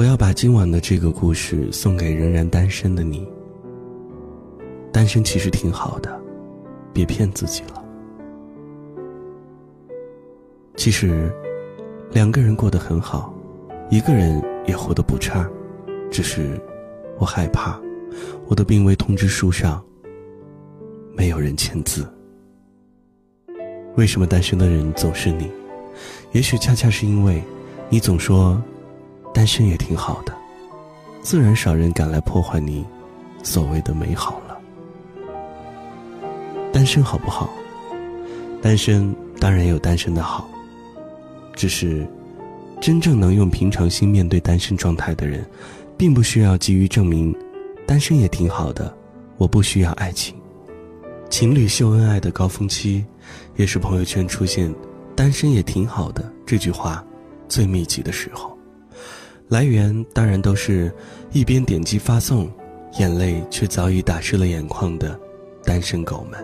我要把今晚的这个故事送给仍然单身的你。单身其实挺好的，别骗自己了。其实，两个人过得很好，一个人也活得不差，只是我害怕，我的病危通知书上没有人签字。为什么单身的人总是你？也许恰恰是因为，你总说，单身也挺好的，自然少人敢来破坏你所谓的美好了。单身好不好？单身当然有单身的好。只是，真正能用平常心面对单身状态的人，并不需要急于证明，单身也挺好的。我不需要爱情。情侣秀恩爱的高峰期，也是朋友圈出现“单身也挺好的”这句话最密集的时候。来源当然都是一边点击发送，眼泪却早已打湿了眼眶的单身狗们。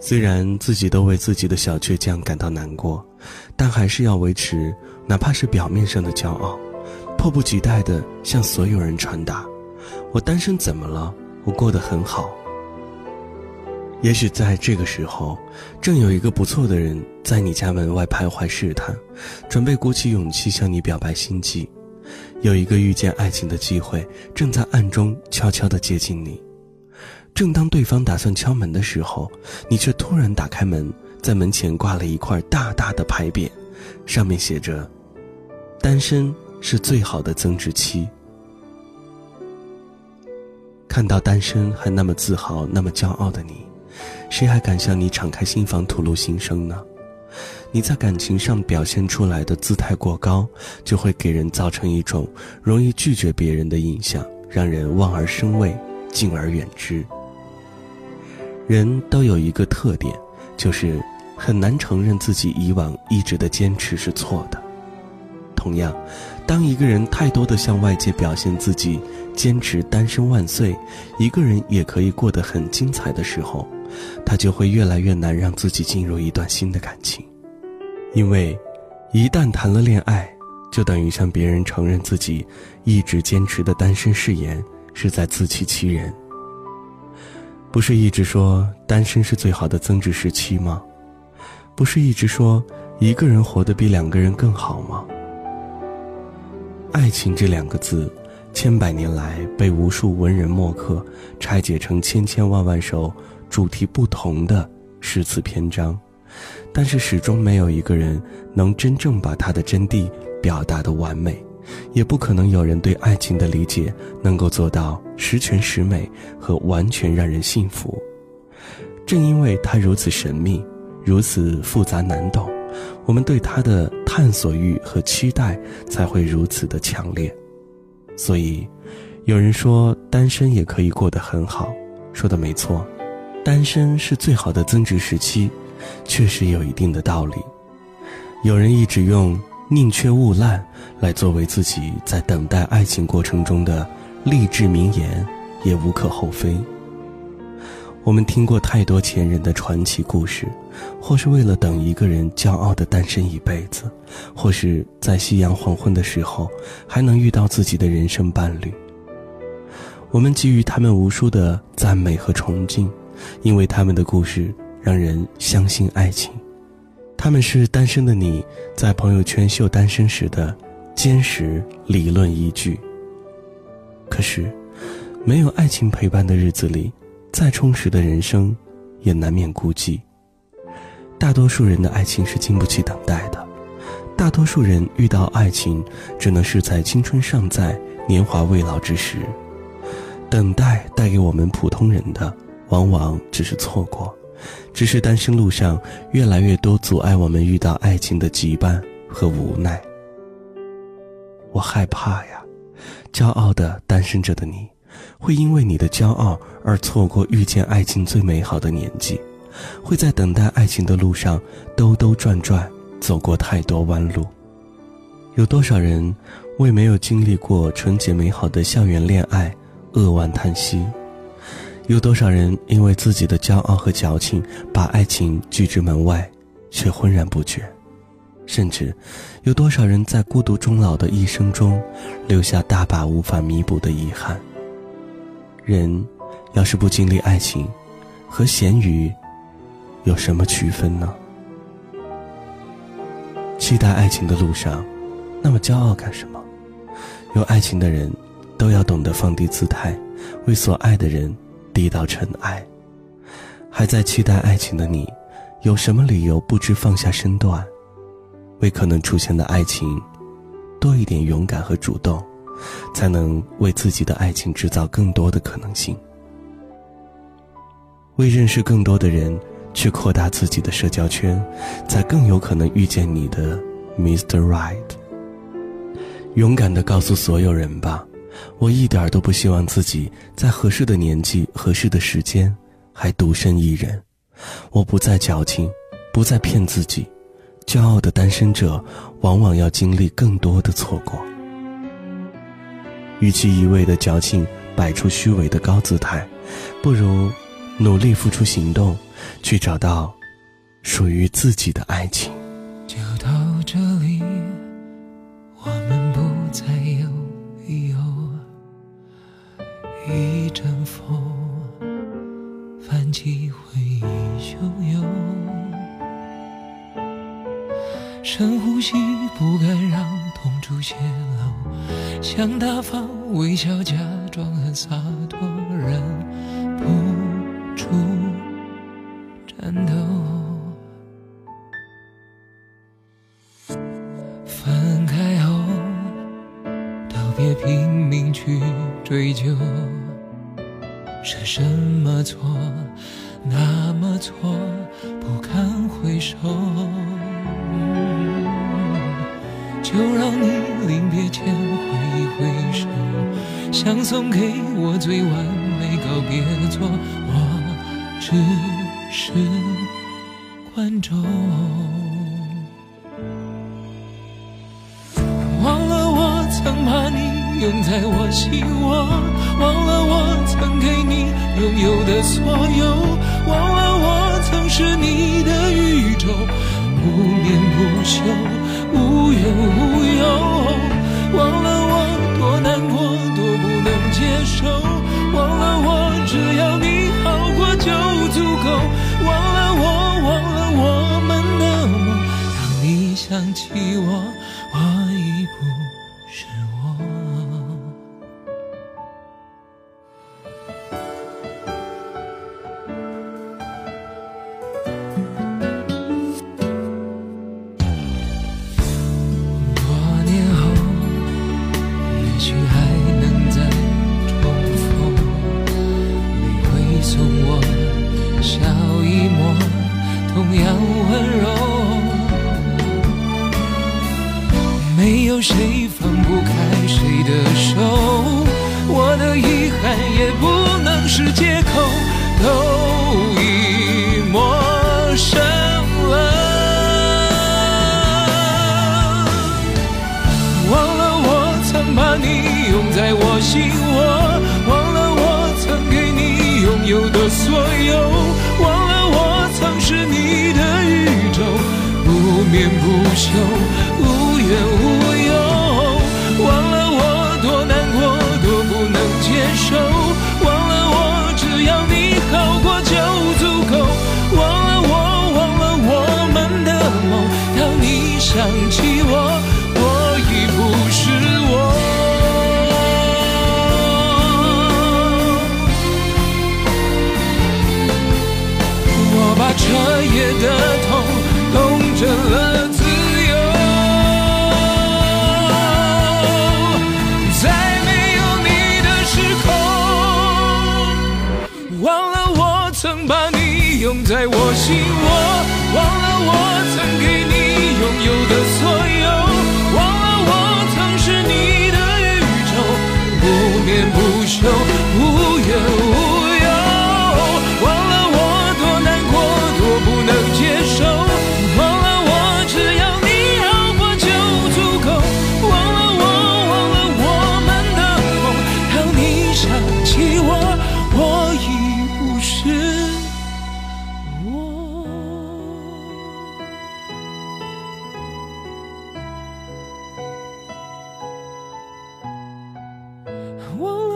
虽然自己都为自己的小倔强感到难过，但还是要维持哪怕是表面上的骄傲，迫不及待地向所有人传达：我单身怎么了？我过得很好。也许在这个时候，正有一个不错的人在你家门外徘徊试探，准备鼓起勇气向你表白心迹；有一个遇见爱情的机会正在暗中悄悄地接近你。正当对方打算敲门的时候，你却突然打开门，在门前挂了一块大大的牌匾，上面写着：“单身是最好的增值期。”看到单身还那么自豪、那么骄傲的你，谁还敢向你敞开心房吐露心声呢？你在感情上表现出来的姿态过高，就会给人造成一种容易拒绝别人的印象，让人望而生畏，敬而远之。人都有一个特点，就是很难承认自己以往一直的坚持是错的。同样，当一个人太多的向外界表现自己坚持单身万岁，一个人也可以过得很精彩的时候，他就会越来越难让自己进入一段新的感情，因为一旦谈了恋爱，就等于向别人承认自己一直坚持的单身誓言是在自欺欺人。不是一直说单身是最好的增值时期吗？不是一直说一个人活得比两个人更好吗？爱情这两个字，千百年来被无数文人墨客拆解成千千万万首主题不同的诗词篇章，但是始终没有一个人能真正把它的真谛表达的完美。也不可能有人对爱情的理解能够做到十全十美和完全让人信服。正因为它如此神秘，如此复杂难懂，我们对它的探索欲和期待才会如此的强烈。所以，有人说单身也可以过得很好，说的没错，单身是最好的增值时期，确实有一定的道理。有人一直用。宁缺毋滥，来作为自己在等待爱情过程中的励志名言，也无可厚非。我们听过太多前人的传奇故事，或是为了等一个人骄傲的单身一辈子，或是在夕阳黄昏的时候还能遇到自己的人生伴侣。我们给予他们无数的赞美和崇敬，因为他们的故事让人相信爱情。他们是单身的你在朋友圈秀单身时的坚实理论依据。可是，没有爱情陪伴的日子里，再充实的人生，也难免孤寂。大多数人的爱情是经不起等待的，大多数人遇到爱情，只能是在青春尚在、年华未老之时。等待带给我们普通人的，往往只是错过。只是单身路上越来越多阻碍我们遇到爱情的羁绊和无奈。我害怕呀，骄傲的单身着的你，会因为你的骄傲而错过遇见爱情最美好的年纪，会在等待爱情的路上兜兜转转，走过太多弯路。有多少人为没有经历过纯洁美好的校园恋爱扼腕叹息？有多少人因为自己的骄傲和矫情，把爱情拒之门外，却浑然不觉？甚至，有多少人在孤独终老的一生中，留下大把无法弥补的遗憾。人，要是不经历爱情，和咸鱼，有什么区分呢？期待爱情的路上，那么骄傲干什么？有爱情的人，都要懂得放低姿态，为所爱的人低到尘埃。还在期待爱情的你，有什么理由不知放下身段？为可能出现的爱情多一点勇敢和主动，才能为自己的爱情制造更多的可能性。为认识更多的人去扩大自己的社交圈，才更有可能遇见你的 Mr. Right。勇敢的告诉所有人吧，我一点都不希望自己在合适的年纪、合适的时间还独身一人。我不再矫情，不再骗自己。骄傲的单身者，往往要经历更多的错过。与其一味的矫情，摆出虚伪的高姿态，不如努力付出行动，去找到属于自己的爱情。就到这里，我们深呼吸，不敢让痛处泄露，想大方微笑，假装很洒脱，忍不住颤抖。分开后，都别拼命去追究，是什么错，那么错，不堪回首。就让你临别前挥一挥手，想送给我最完美告别作，我只是观众。忘了我曾把你拥在我心窝，忘了我曾给你拥有的所有，忘了我曾是你的宇宙，不眠不休。无怨无尤，忘了我多难过，多不能接受，忘了我只要你好过就足够，忘了我，忘了我们的梦，当你想起我，我已不。送我笑一抹，同样温柔。没有谁放不开谁的手？我的遗憾也不能是借口，都已陌生了。忘了我曾把你拥在我心不眠不休，无怨无。或许我忘了我曾给你 won't.